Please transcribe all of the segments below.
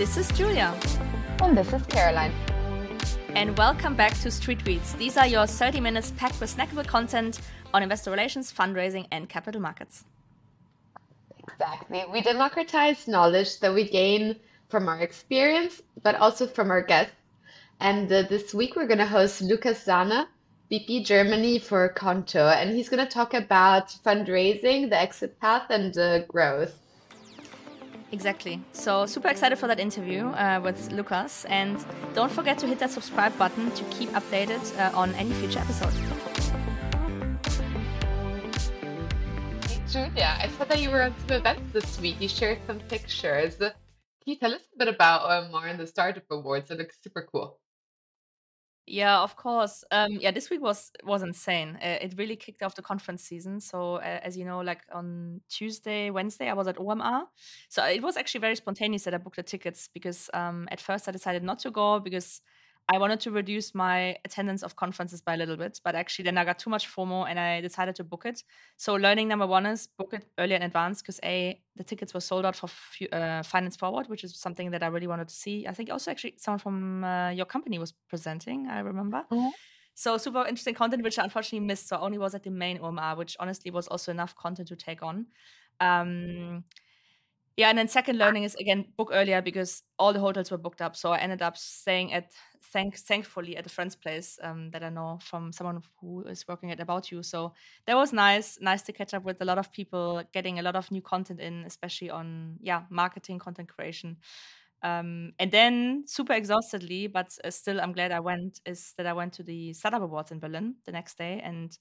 This is Julia. And this is Caroline. And welcome back to Street Tweets. These are your 30 minutes packed with snackable content on investor relations, fundraising, and capital markets. Exactly. We democratize knowledge that we gain from our experience, but also from our guests. And uh, this week we're going to host Lukas Zörner, BP Germany for Qonto, and he's going to talk about fundraising, the exit path, and uh, growth. Exactly. So super excited for that interview uh, with Lukas. and don't forget to hit that subscribe button to keep updated uh, on any future episodes. Julia, I saw that you were on some events this week. You shared some pictures. Can you tell us a bit about uh, OMR and the Startup Awards? It looks super cool. Yeah, of course. Um, yeah, this week was was insane. Uh, it really kicked off the conference season. So uh, as you know, like on Tuesday, Wednesday, I was at OMR. So it was actually very spontaneous that I booked the tickets because um, at first I decided not to go because I wanted to reduce my attendance of conferences by a little bit, but actually then I got too much FOMO and I decided to book it. So learning number one is book it earlier in advance because a the tickets were sold out for uh, Finance Forward, which is something that I really wanted to see. I think also actually someone from uh, your company was presenting. I remember. Mm-hmm. So super interesting content, which I unfortunately missed. So I only was at the main OMR, which honestly was also enough content to take on. Um, yeah, and then second learning is again book earlier because all the hotels were booked up. So I ended up staying at thank thankfully at a friend's place um, that I know from someone who is working at About You. So that was nice, nice to catch up with a lot of people, getting a lot of new content in, especially on yeah marketing, content creation. Um, and then super exhaustedly, but uh, still I'm glad I went. Is that I went to the Startup Awards in Berlin the next day and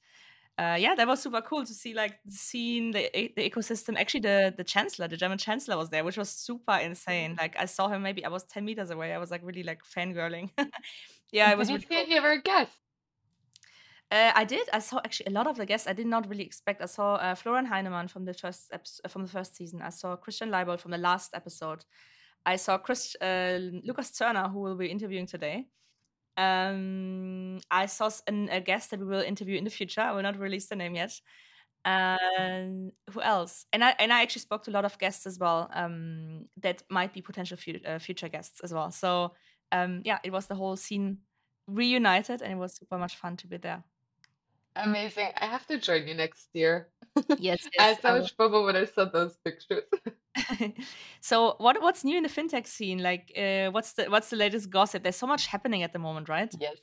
uh, yeah, that was super cool to see like the scene, the the ecosystem. Actually, the the chancellor, the German chancellor, was there, which was super insane. Like I saw him, maybe I was ten meters away. I was like really like fangirling. yeah, it was. Did you see any of our guests? Uh, I did. I saw actually a lot of the guests. I did not really expect. I saw uh, Florian Heinemann from the first episode, from the first season. I saw Christian Leibold from the last episode. I saw Chris, uh, Lukas Zörner, who will be interviewing today. Um, I saw an, a guest that we will interview in the future. I will not release the name yet. And who else? And I and I actually spoke to a lot of guests as well um, that might be potential uh, future guests as well. So um, yeah, it was the whole scene reunited, and it was super much fun to be there. Amazing! I have to join you next year. Yes, I had so much fun when I saw those pictures. so what what's new in the fintech scene? Like, uh, what's the what's the latest gossip? There's so much happening at the moment, right? Yes.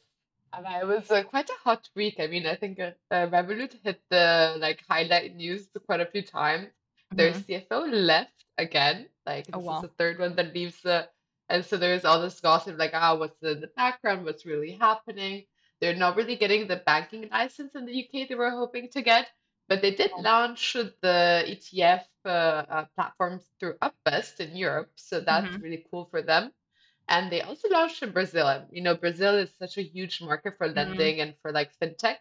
And it was uh, quite a hot week. I mean, I think uh, uh, Revolut hit the like highlight news quite a few times. Their mm-hmm. CFO left again. Like oh, this wow. is the third one that leaves. the and so there's all this gossip, like, ah, oh, what's the, the background? What's really happening? They're not really getting the banking license in the UK they were hoping to get. But they did launch the ETF uh, uh, platforms through Upvest in Europe, so that's mm-hmm. really cool for them. And they also launched in Brazil. You know, Brazil is such a huge market for mm-hmm. lending mm-hmm. and for like fintech.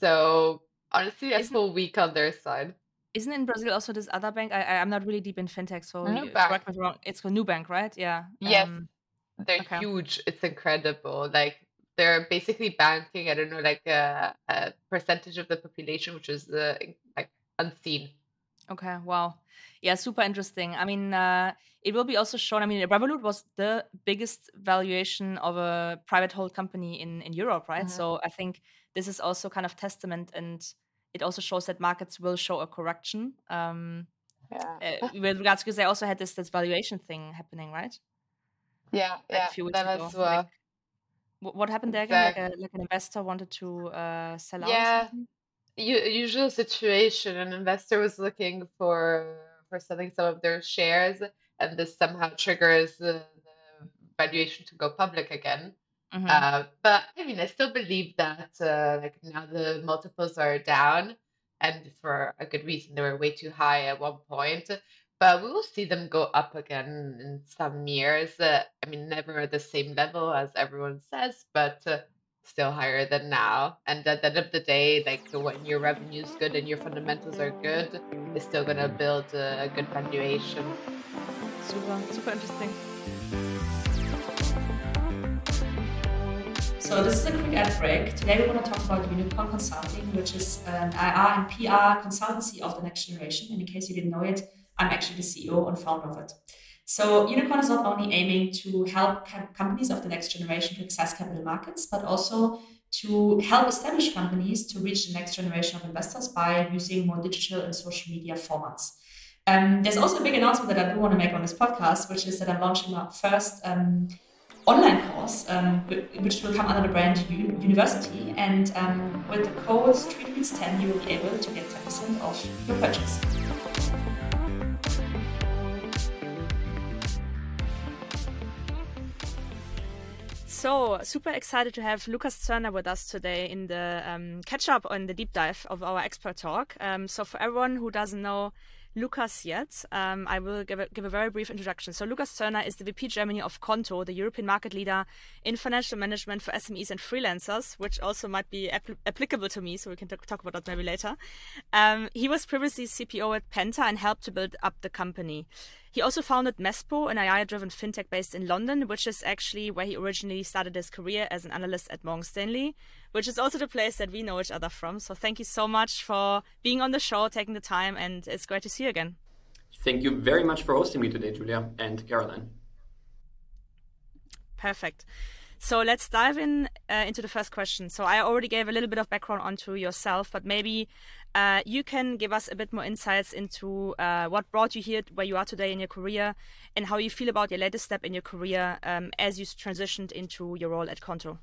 So honestly, a full week on their side. Isn't in Brazil also this other bank? I, I am not really deep in fintech, so correct me wrong. It's called bank, right? Yeah. Yes, um, they're okay. huge. It's incredible. Like they're basically banking i don't know like a, a percentage of the population which is uh, like unseen okay wow yeah super interesting i mean uh, it will be also shown i mean revolut was the biggest valuation of a private hold company in in europe right mm-hmm. so i think this is also kind of testament and it also shows that markets will show a correction um yeah. uh, with regards because they also had this this valuation thing happening right yeah yeah a few weeks that ago. well like, what happened there again? Like, a, like an investor wanted to uh, sell out? Yeah, usual situation. An investor was looking for for selling some of their shares, and this somehow triggers the, the valuation to go public again. Mm-hmm. Uh, but I mean, I still believe that uh, like now the multiples are down, and for a good reason. They were way too high at one point but we will see them go up again in some years. Uh, I mean, never at the same level as everyone says, but uh, still higher than now. And at the end of the day, like when your revenue is good and your fundamentals are good, it's still gonna build a, a good valuation. Super, super interesting. So this is a quick ad break. Today we're going to talk about Unicorn Consulting, which is an IR and PR consultancy of the next generation. And in case you didn't know it, I'm actually the CEO and founder of it. So Unicorn is not only aiming to help companies of the next generation to access capital markets, but also to help established companies to reach the next generation of investors by using more digital and social media formats. Um, there's also a big announcement that I do want to make on this podcast, which is that I'm launching my first um, online course, um, which will come under the brand U- University. And um, with the code StreetTweets10, you will be able to get 10% off your purchase. So, super excited to have Lukas Zörner with us today in the um, catch up on the deep dive of our expert talk. Um, so, for everyone who doesn't know Lukas yet, um, I will give a, give a very brief introduction. So, Lukas Zörner is the VP Germany of Qonto, the European market leader in financial management for SMEs and freelancers, which also might be applicable to me. So, we can t- talk about that maybe later. Um, he was previously CPO at Penta and helped to build up the company. He also founded Mespo, an AI driven fintech based in London, which is actually where he originally started his career as an analyst at Morgan Stanley, which is also the place that we know each other from. So thank you so much for being on the show, taking the time, and it's great to see you again. Thank you very much for hosting me today, Julia and Caroline. Perfect. So let's dive in uh, into the first question. So I already gave a little bit of background onto yourself, but maybe uh, you can give us a bit more insights into uh, what brought you here, where you are today in your career, and how you feel about your latest step in your career um, as you transitioned into your role at Qonto.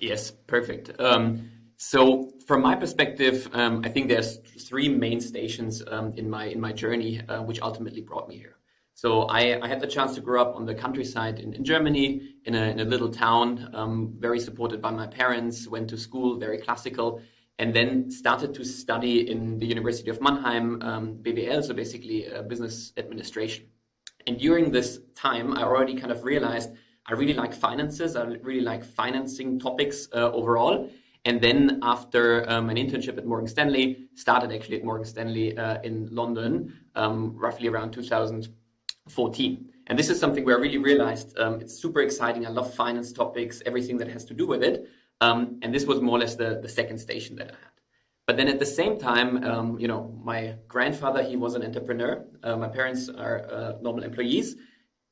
Yes, perfect. Um, so, from my perspective, um, I think there's three main stations um, in my in my journey, uh, which ultimately brought me here. So, I, I, had the chance to grow up on the countryside in, in Germany, in a, in a little town, um, very supported by my parents. Went to school, very classical, and then started to study in the University of Mannheim, um, BWL, so basically uh, business administration. And during this time, I already kind of realized I really like finances. I really like financing topics uh, overall. And then after um, an internship at Morgan Stanley, started actually at Morgan Stanley uh, in London, um, roughly around 2014. And this is something where I really realized um, it's super exciting. I love finance topics, everything that has to do with it. Um, and this was more or less the, the second station that I had. But then at the same time, um, you know, my grandfather, he was an entrepreneur. Uh, my parents are uh, normal employees.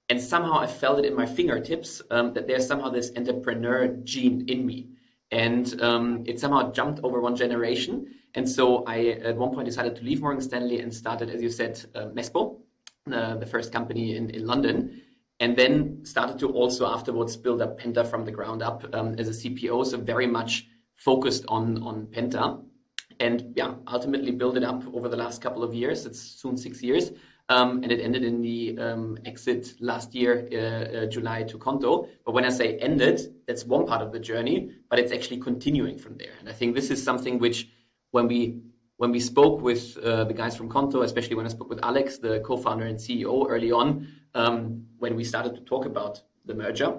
And somehow I felt it in my fingertips um, that there's somehow this entrepreneur gene in me. And um, it somehow jumped over one generation. And so I, at one point, decided to leave Morgan Stanley and started, as you said, uh, Mespo, uh, the first company in, in London and then started to also afterwards build up Penta from the ground up um, as a CPO. So very much focused on on Penta, and yeah, ultimately build it up over the last couple of years. It's soon six years, um, and it ended in the um, exit last year, uh, uh, July to Qonto. But when I say ended, that's one part of the journey, but it's actually continuing from there. And I think this is something which, when we when we spoke with uh, the guys from Qonto, especially when I spoke with Alex, the co-founder and CEO, early on, um, when we started to talk about the merger,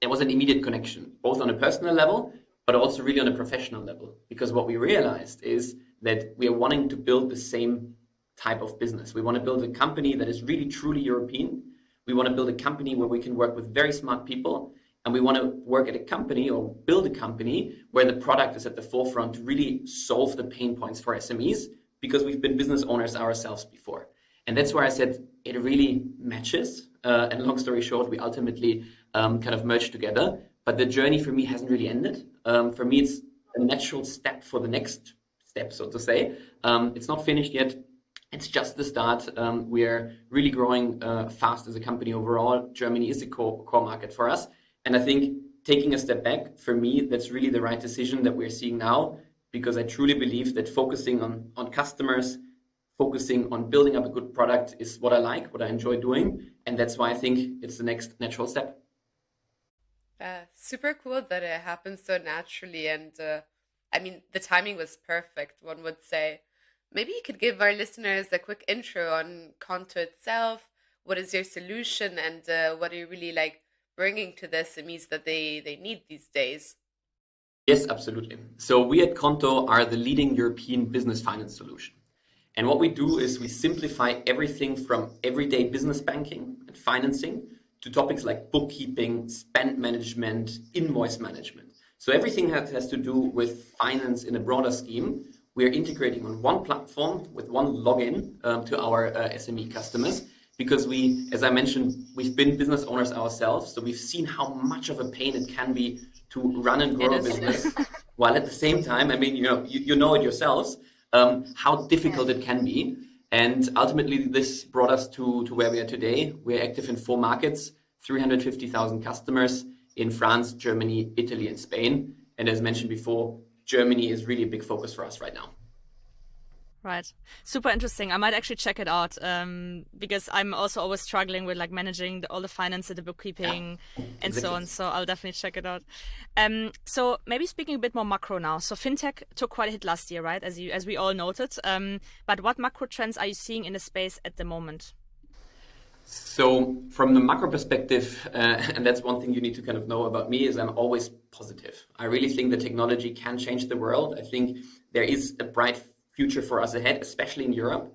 there was an immediate connection, both on a personal level, but also really on a professional level. Because what we realized is that we are wanting to build the same type of business. We want to build a company that is really truly European. We want to build a company where we can work with very smart people. And we want to work at a company or build a company where the product is at the forefront to really solve the pain points for SMEs because we've been business owners ourselves before. And that's where I said it really matches. Uh, and long story short, we ultimately um, kind of merged together. But the journey for me hasn't really ended. Um, for me, it's a natural step for the next step, so to say. Um, it's not finished yet. It's just the start. Um, we're really growing uh, fast as a company overall. Germany is a core, core market for us. And I think taking a step back, for me, that's really the right decision that we're seeing now, because I truly believe that focusing on, on customers, focusing on building up a good product is what I like, what I enjoy doing. And that's why I think it's the next natural step. Uh, super cool that it happened so naturally. And uh, I mean, the timing was perfect, one would say. Maybe you could give our listeners a quick intro on Qonto itself. What is your solution and uh, what are you really like bringing to the SMEs that they, they need these days? Yes, absolutely. So we at Qonto are the leading European business finance solution. And what we do is we simplify everything from everyday business banking and financing to topics like bookkeeping, spend management, invoice management. So everything that has to do with finance in a broader scheme, we're integrating on one platform with one login um, to our uh, SME customers because we, as I mentioned, we've been business owners ourselves. So we've seen how much of a pain it can be to run and grow a business while at the same time, I mean, you know, you, you know it yourselves, um, how difficult it can be. And ultimately, this brought us to, to where we are today. We're active in four markets, 350,000 customers in France, Germany, Italy, and Spain. And as mentioned before, Germany is really a big focus for us right now. Right. Super interesting. I might actually check it out um, because I'm also always struggling with like managing the, all the finance and the bookkeeping yeah. and exactly. so on. So I'll definitely check it out. Um, so maybe speaking a bit more macro now. So fintech took quite a hit last year, right? As you as we all noted. Um, but what macro trends are you seeing in the space at the moment? So from the macro perspective, uh, and that's one thing you need to kind of know about me is I'm always positive. I really think that technology can change the world. I think there is a bright future for us ahead, especially in Europe.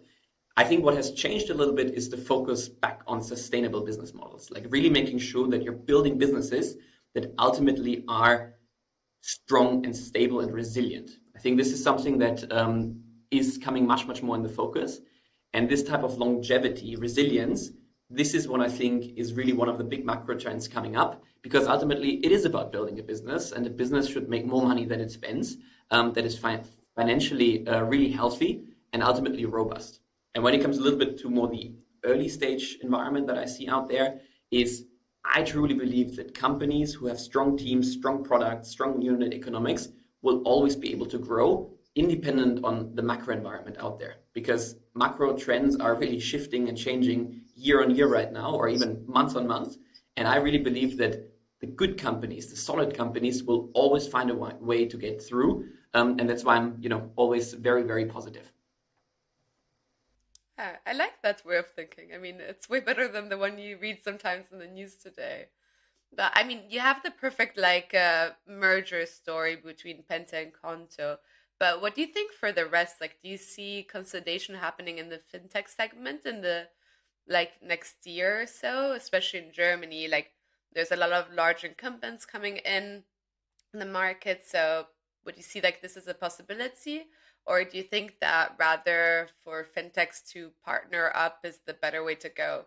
I think what has changed a little bit is the focus back on sustainable business models, like really making sure that you're building businesses that ultimately are strong and stable and resilient. I think this is something that um, is coming much, much more in the focus. And this type of longevity, resilience, this is what I think is really one of the big macro trends coming up because ultimately it is about building a business and a business should make more money than it spends, um, that is fi- financially uh, really healthy and ultimately robust. And when it comes a little bit to more the early stage environment that I see out there, is I truly believe that companies who have strong teams, strong products, strong unit economics will always be able to grow independent on the macro environment out there because macro trends are really shifting and changing year on year right now or even month on month and i really believe that the good companies the solid companies will always find a way to get through um, and that's why I'm, you know, always very, very positive. Yeah, I like that way of thinking. I mean, it's way better than the one you read sometimes in the news today. But I mean, you have the perfect like uh, merger story between Penta and Qonto. But what do you think for the rest? Like, do you see consolidation happening in the fintech segment in the like next year or so, especially in Germany? Like, there's a lot of large incumbents coming in in the market, so would you see like this as a possibility or do you think that rather for fintechs to partner up is the better way to go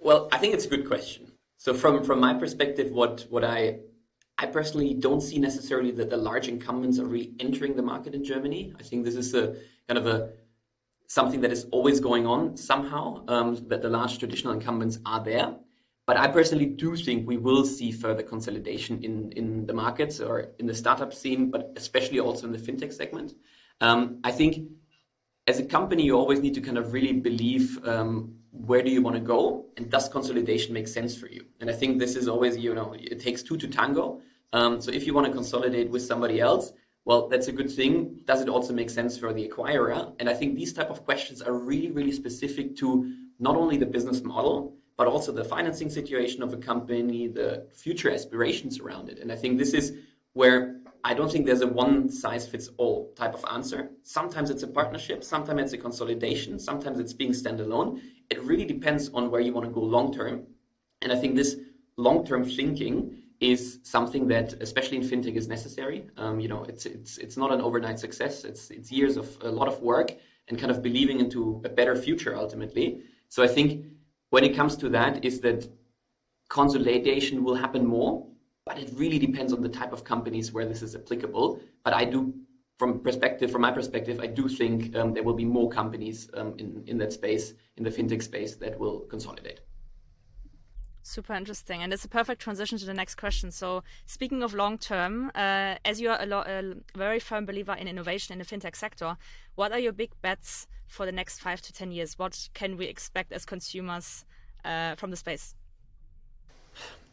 well i think it's a good question so from from my perspective what what i i personally don't see necessarily that the large incumbents are re-entering the market in germany i think this is a kind of a something that is always going on somehow um, that the large traditional incumbents are there but I personally do think we will see further consolidation in, in the markets or in the startup scene, but especially also in the fintech segment. Um, I think as a company, you always need to kind of really believe um, where do you want to go and does consolidation make sense for you? And I think this is always, you know, it takes two to tango. Um, so if you want to consolidate with somebody else, well, that's a good thing. Does it also make sense for the acquirer? And I think these type of questions are really, really specific to not only the business model, but also the financing situation of a company, the future aspirations around it. And I think this is where I don't think there's a one size fits all type of answer. Sometimes it's a partnership, sometimes it's a consolidation, sometimes it's being standalone. It really depends on where you want to go long term. And I think this long term thinking is something that, especially in fintech, is necessary. Um, you know, it's it's it's not an overnight success. It's it's years of a lot of work and kind of believing into a better future ultimately. So I think when it comes to that is that consolidation will happen more, but it really depends on the type of companies where this is applicable. But I do, from perspective, from my perspective, I do think um, there will be more companies um, in in that space, in the fintech space, that will consolidate. Super interesting. And it's a perfect transition to the next question. So, speaking of long term, uh, as you are a, lo- a, very firm believer in innovation in the fintech sector, what are your big bets for the next five to 10 years? What can we expect as consumers uh, from the space?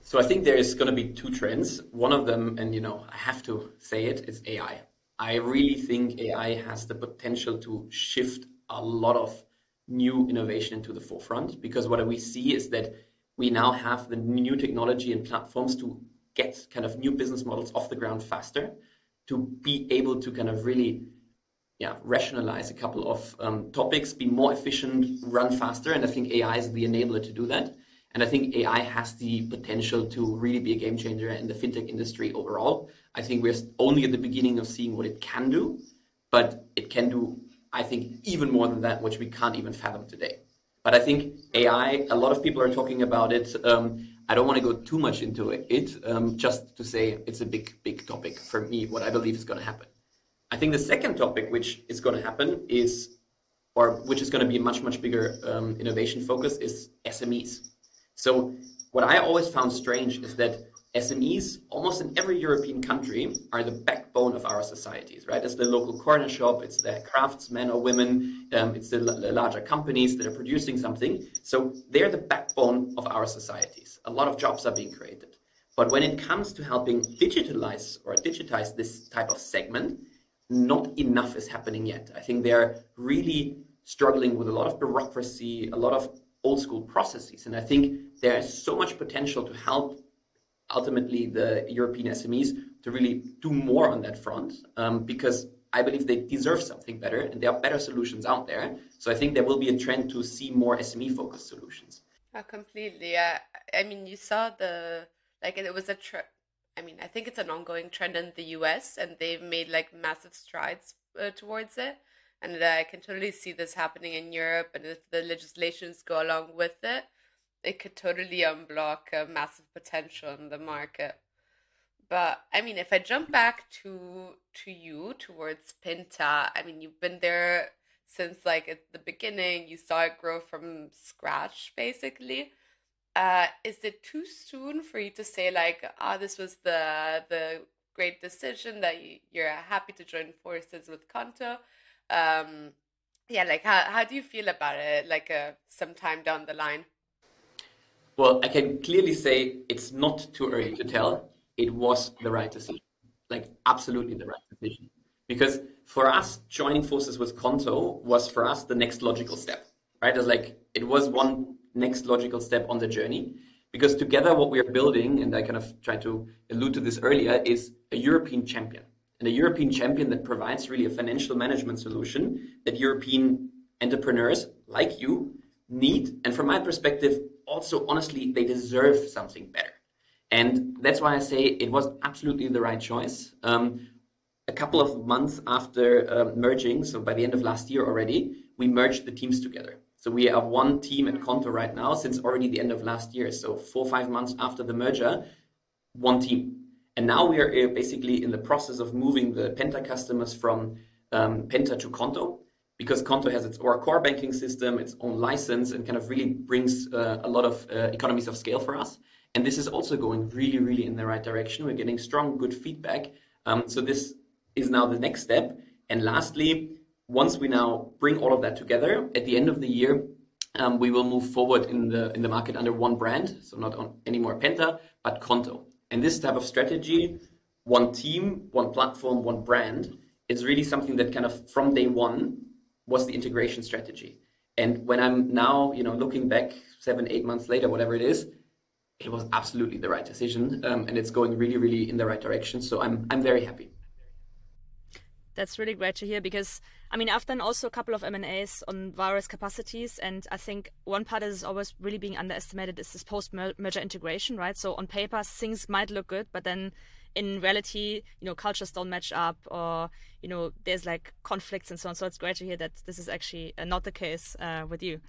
So, I think there is going to be two trends. One of them, and you know, I have to say it, is AI. I really think AI has the potential to shift a lot of new innovation into the forefront because what we see is that we now have the new technology and platforms to get kind of new business models off the ground faster, to be able to kind of really yeah, rationalize a couple of um, topics, be more efficient, run faster. And I think AI is the enabler to do that. And I think AI has the potential to really be a game changer in the fintech industry overall. I think we're only at the beginning of seeing what it can do, but it can do, I think, even more than that, which we can't even fathom today. But I think AI, a lot of people are talking about it. Um, I don't want to go too much into it, um, just to say it's a big, big topic for me, what I believe is going to happen. I think the second topic which is going to happen is, or which is going to be a much, much bigger um, innovation focus is SMEs. So what I always found strange is that SMEs, almost in every European country, are the backbone of our societies, right? It's the local corner shop, it's the craftsmen or women, um, it's the, the larger companies that are producing something. So they're the backbone of our societies. A lot of jobs are being created. But when it comes to helping digitalize or digitize this type of segment, not enough is happening yet. I think they're really struggling with a lot of bureaucracy, a lot of old school processes. And I think there is so much potential to help ultimately the European SMEs to really do more on that front um, because I believe they deserve something better and there are better solutions out there. So I think there will be a trend to see more SME focused solutions. Oh, completely. Uh, I mean, you saw the, like, it was a, tr- I mean, I think it's an ongoing trend in the US and they've made like massive strides uh, towards it. And uh, I can totally see this happening in Europe. And if the legislations go along with it, it could totally unblock a massive potential in the market. But I mean, if I jump back to to you towards Penta, I mean, you've been there since like at the beginning. You saw it grow from scratch, basically. Uh, is it too soon for you to say like, ah, oh, this was the the great decision that you're happy to join forces with Qonto? Um, yeah, like how how do you feel about it? Like uh, some time down the line. Well, I can clearly say it's not too early to tell. It was the right decision, like absolutely the right decision. Because for us, joining forces with Qonto was for us the next logical step, right? It's like it was one next logical step on the journey. Because together, what we are building, and I kind of tried to allude to this earlier, is a European champion. And a European champion that provides really a financial management solution that European entrepreneurs like you need. And from my perspective, also honestly they deserve something better. And that's why i say it was absolutely the right choice. Um, a couple of months after uh, merging so by the end of last year already we merged the teams together. So we are one team at Qonto right now since already the end of last year. So four or five months after the merger one team. And now we are uh, basically in the process of moving the penta customers from um, penta to Qonto because Qonto has its or core banking system, its own license, and kind of really brings uh, a lot of uh, economies of scale for us. And this is also going really, really in the right direction. We're getting strong, good feedback. Um, so this is now the next step. And lastly, once we now bring all of that together, at the end of the year, um, we will move forward in the in the market under one brand, so not on anymore Penta, but Qonto. And this type of strategy, one team, one platform, one brand, is really something that kind of from day one was the integration strategy. And when I'm now, you know, looking back seven, eight months later, whatever it is, it was absolutely the right decision, um, and it's going really, really in the right direction. So I'm I'm very happy. That's really great to hear because I mean I've done also a couple of M and A's on various capacities, and I think one part that is always really being underestimated is this post merger integration, right? So on paper things might look good, but then in reality, you know, cultures don't match up or, you know, there's like conflicts and so on. So it's great to hear that this is actually uh, not the case uh, with you.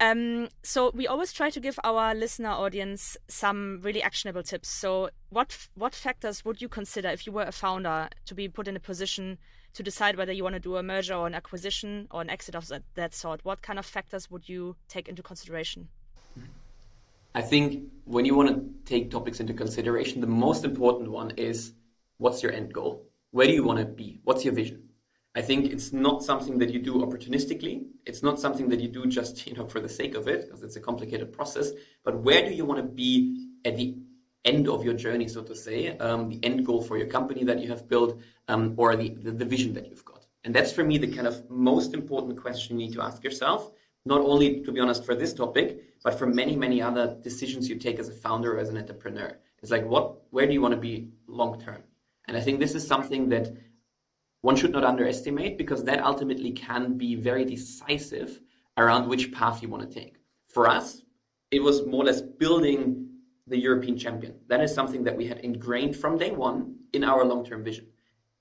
Um, so we always try to give our listener audience some really actionable tips. So what what factors would you consider if you were a founder to be put in a position to decide whether you want to do a merger or an acquisition or an exit of that, that sort? What kind of factors would you take into consideration? I think when you want to take topics into consideration, the most important one is what's your end goal? Where do you want to be? What's your vision? I think it's not something that you do opportunistically. It's not something that you do just you know for the sake of it, because it's a complicated process. But where do you want to be at the end of your journey, so to say, um, the end goal for your company that you have built, um, or the, the, the vision that you've got? And that's for me the kind of most important question you need to ask yourself not only, to be honest, for this topic, but for many, many other decisions you take as a founder or as an entrepreneur. It's like, what, where do you want to be long term? And I think this is something that one should not underestimate because that ultimately can be very decisive around which path you want to take. For us, it was more or less building the European champion. That is something that we had ingrained from day one in our long term vision.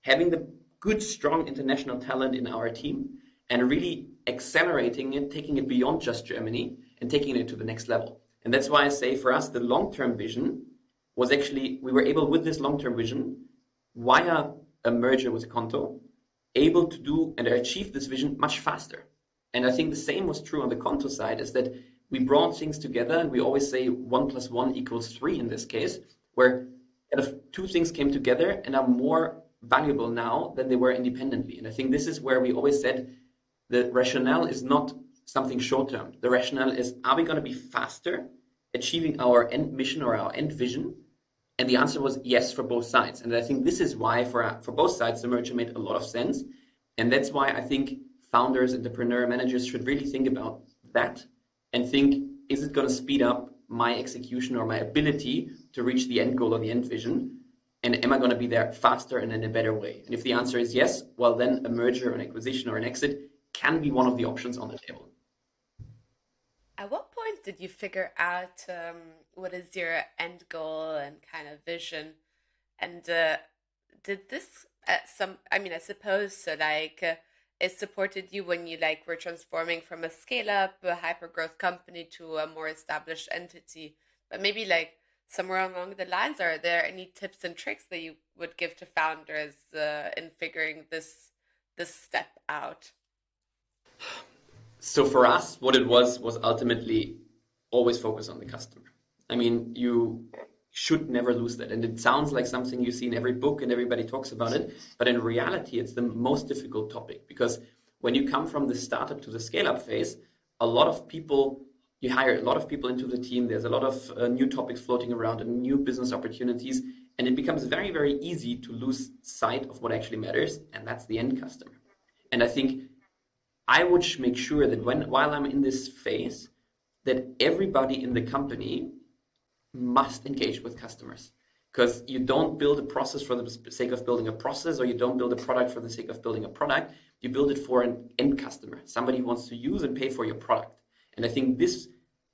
Having the good, strong international talent in our team and really accelerating it, taking it beyond just Germany and taking it to the next level. And that's why I say for us, the long term vision was actually, we were able with this long term vision via a merger with a Qonto, able to do and achieve this vision much faster. And I think the same was true on the Qonto side is that we brought things together and we always say one plus one equals three in this case, where kind of two things came together and are more valuable now than they were independently. And I think this is where we always said the rationale is not something short term. The rationale is are we going to be faster achieving our end mission or our end vision? And the answer was yes for both sides. And I think this is why for, for both sides the merger made a lot of sense. And that's why I think founders, entrepreneur managers should really think about that and think is it going to speed up my execution or my ability to reach the end goal or the end vision? And am I going to be there faster and in a better way? And if the answer is yes, well, then a merger, an acquisition, or an exit can be one of the options on the table. At what point did you figure out um, what is your end goal and kind of vision? And uh, did this at some? I mean, I suppose so. Like, uh, it supported you when you like were transforming from a scale up, a hyper growth company to a more established entity. But maybe like somewhere along the lines, are there any tips and tricks that you would give to founders uh, in figuring this this step out? So for us, what it was was ultimately always focus on the customer. I mean, you should never lose that. And it sounds like something you see in every book and everybody talks about it. But in reality, it's the most difficult topic because when you come from the startup to the scale up phase, a lot of people, you hire a lot of people into the team. There's a lot of uh, new topics floating around and new business opportunities. And it becomes very, very easy to lose sight of what actually matters. And that's the end customer. And I think I would make sure that when, while I'm in this phase, that everybody in the company must engage with customers. Because you don't build a process for the sake of building a process or you don't build a product for the sake of building a product. You build it for an end customer somebody who wants to use and pay for your product. And i think this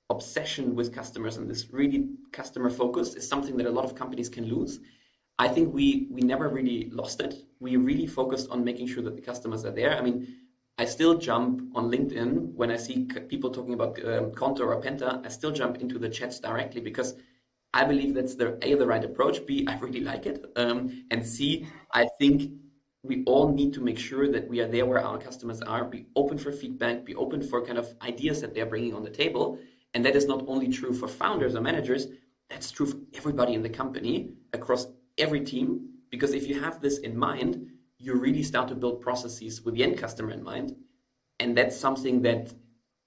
obsession with customers and this really customer focus is something that a lot of companies can lose. I think we we never really lost it. We really focused on making sure that the customers are there. I mean I still jump on LinkedIn when I see people talking about um, Qonto or Penta. I still jump into the chats directly because I believe that's the a the right approach. B I really like it, um, and C I think we all need to make sure that we are there where our customers are. Be open for feedback. Be open for kind of ideas that they're bringing on the table. And that is not only true for founders or managers. That's true for everybody in the company across every team. Because if you have this in mind, you really start to build processes with the end customer in mind. And that's something that,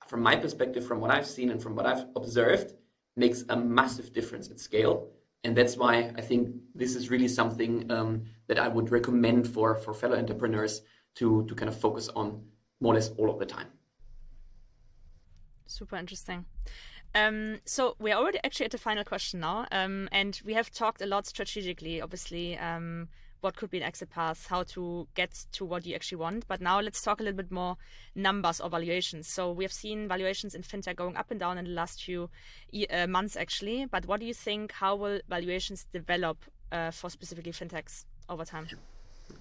from my perspective, from what I've seen and from what I've observed, makes a massive difference at scale. And that's why I think this is really something um, that I would recommend for, for fellow entrepreneurs to, to kind of focus on more or less all of the time. Super interesting. Um, so we're already actually at the final question now, um, and we have talked a lot strategically, obviously, um, what could be an exit path, how to get to what you actually want. But now let's talk a little bit more numbers or valuations. So we have seen valuations in fintech going up and down in the last few uh, months, actually. But what do you think? How will valuations develop uh, for specifically fintechs over time?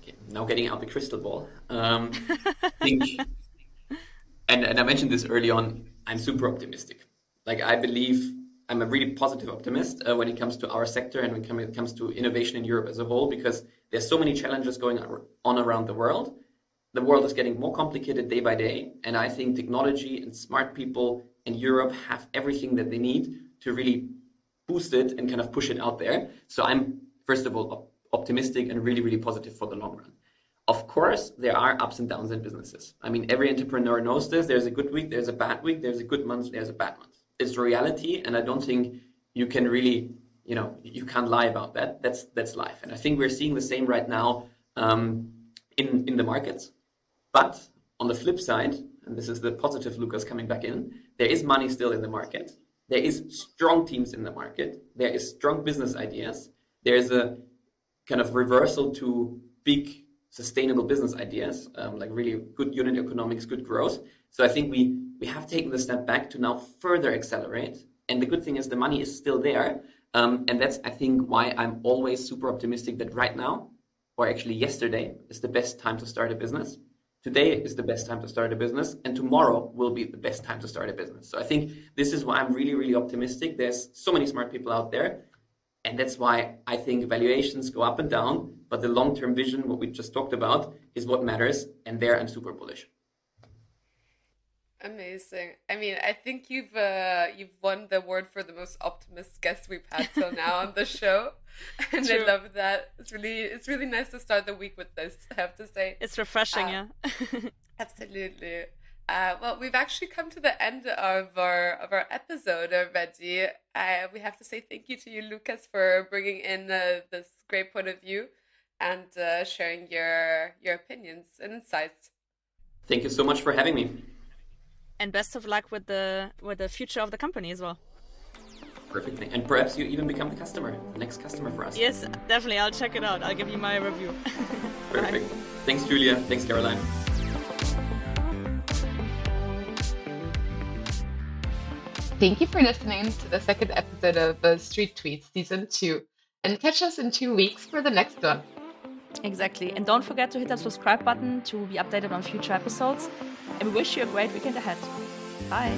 Okay, now getting out the crystal ball. Um, think, and, and I mentioned this early on. I'm super optimistic. Like I believe I'm a really positive optimist uh, when it comes to our sector and when it comes to innovation in Europe as a whole, because there's so many challenges going on around the world. The world is getting more complicated day by day, and I think technology and smart people in Europe have everything that they need to really boost it and kind of push it out there. So I'm first of all op- optimistic and really, really positive for the long run. Of course, there are ups and downs in businesses. I mean, every entrepreneur knows this. There's a good week, there's a bad week, there's a good month, there's a bad month is reality, and I don't think you can really, you know, you can't lie about that. That's that's life, and I think we're seeing the same right now um, in in the markets. But on the flip side, and this is the positive Lukas coming back in, there is money still in the market. There is strong teams in the market. There is strong business ideas. There is a kind of reversal to big sustainable business ideas, um, like really good unit economics, good growth. So I think we we have taken the step back to now further accelerate. And the good thing is the money is still there. Um, and that's, I think, why I'm always super optimistic that right now, or actually yesterday, is the best time to start a business. today is the best time to start a business and tomorrow will be the best time to start a business. So I think this is why I'm really, really optimistic. There's so many smart people out there. And that's why I think valuations go up and down, but the long term vision, what we just talked about, is what matters. And there I'm super bullish. Amazing. I mean, I think you've uh, you've won the award for the most optimist guest we've had till now on the show, and True. I love that. It's really it's really nice to start the week with this. I have to say, it's refreshing. Uh, yeah, absolutely. Uh, well, we've actually come to the end of our of our episode already. Uh, we have to say thank you to you, Lukas, for bringing in uh, this great point of view and uh, sharing your your opinions and insights. Thank you so much for having me and best of luck with the with the future of the company as well. Perfect. And perhaps you even become the customer, the next customer for us. Yes, definitely. I'll check it out. I'll give you my review. Perfect. Thanks, Julia. Thanks, Caroline. Thank you for listening to the second episode of uh, Street Tweets Season 2. And catch us in two weeks for the next one. Exactly. And don't forget to hit that subscribe button to be updated on future episodes. And we wish you a great weekend ahead. Bye.